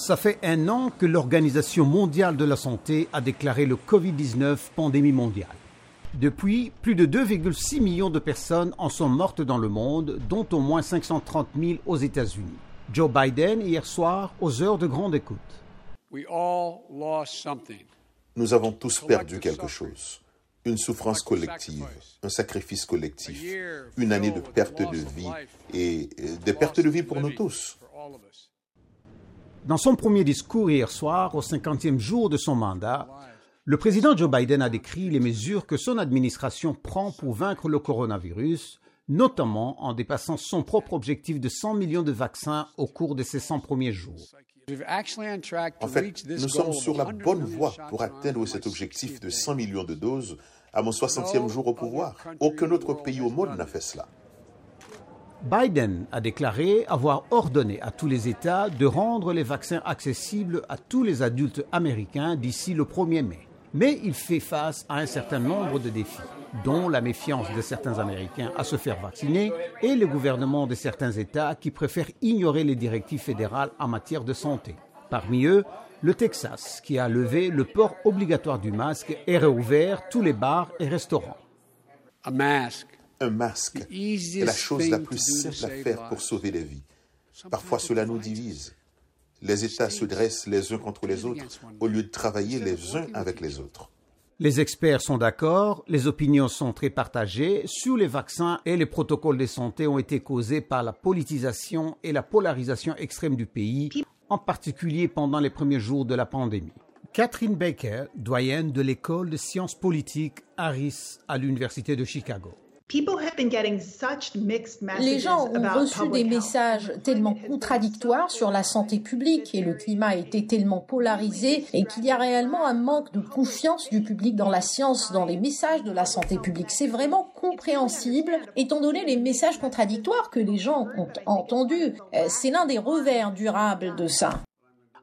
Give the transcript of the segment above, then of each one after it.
Ça fait un an que l'Organisation mondiale de la santé a déclaré le Covid-19 pandémie mondiale. Depuis, plus de 2,6 millions de personnes en sont mortes dans le monde, dont au moins 530 000 aux États-Unis. Joe Biden hier soir aux heures de grande écoute. Nous avons tous perdu quelque chose. Une souffrance collective, un sacrifice collectif, une année de perte de vie et des pertes de vie pour nous tous. Dans son premier discours hier soir, au 50e jour de son mandat, le président Joe Biden a décrit les mesures que son administration prend pour vaincre le coronavirus, notamment en dépassant son propre objectif de 100 millions de vaccins au cours de ces 100 premiers jours. En fait, nous sommes sur la bonne voie pour atteindre cet objectif de 100 millions de doses à mon 60e jour au pouvoir. Aucun autre pays au monde n'a fait cela. Biden a déclaré avoir ordonné à tous les États de rendre les vaccins accessibles à tous les adultes américains d'ici le 1er mai mais il fait face à un certain nombre de défis, dont la méfiance de certains Américains à se faire vacciner et le gouvernement de certains États qui préfèrent ignorer les directives fédérales en matière de santé. Parmi eux, le Texas, qui a levé le port obligatoire du masque et réouvert tous les bars et restaurants. Masque est la chose la plus simple à faire pour sauver des vies. Parfois, cela nous divise les États se dressent les uns contre les autres au lieu de travailler les uns avec les autres. Les experts sont d'accord, les opinions sont très partagées sur les vaccins et les protocoles de santé ont été causés par la politisation et la polarisation extrême du pays, en particulier pendant les premiers jours de la pandémie. Catherine Baker, doyenne de l'école de sciences politiques Harris à l'Université de Chicago. Les gens ont reçu des messages tellement contradictoires sur la santé publique et le climat a été tellement polarisé et qu'il y a réellement un manque de confiance du public dans la science, dans les messages de la santé publique. C'est vraiment compréhensible étant donné les messages contradictoires que les gens ont entendus. Euh, c'est l'un des revers durables de ça.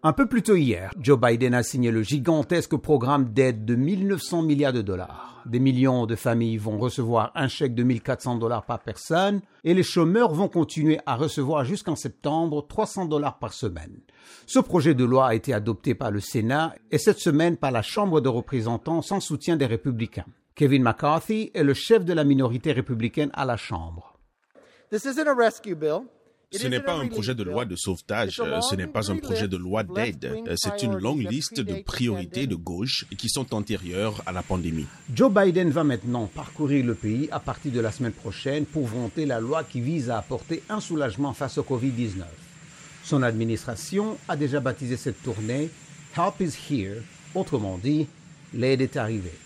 Un peu plus tôt hier, Joe Biden a signé le gigantesque programme d'aide de 1900 milliards de dollars. Des millions de familles vont recevoir un chèque de 1400 dollars par personne et les chômeurs vont continuer à recevoir jusqu'en septembre 300 dollars par semaine. Ce projet de loi a été adopté par le Sénat et cette semaine par la Chambre de représentants sans soutien des républicains. Kevin McCarthy est le chef de la minorité républicaine à la Chambre. Ce n'est pas un projet de loi de sauvetage, euh, ce n'est pas un projet de loi d'aide, euh, c'est une longue liste de priorités de gauche qui sont antérieures à la pandémie. Joe Biden va maintenant parcourir le pays à partir de la semaine prochaine pour vanter la loi qui vise à apporter un soulagement face au Covid-19. Son administration a déjà baptisé cette tournée Help is Here, autrement dit, l'aide est arrivée.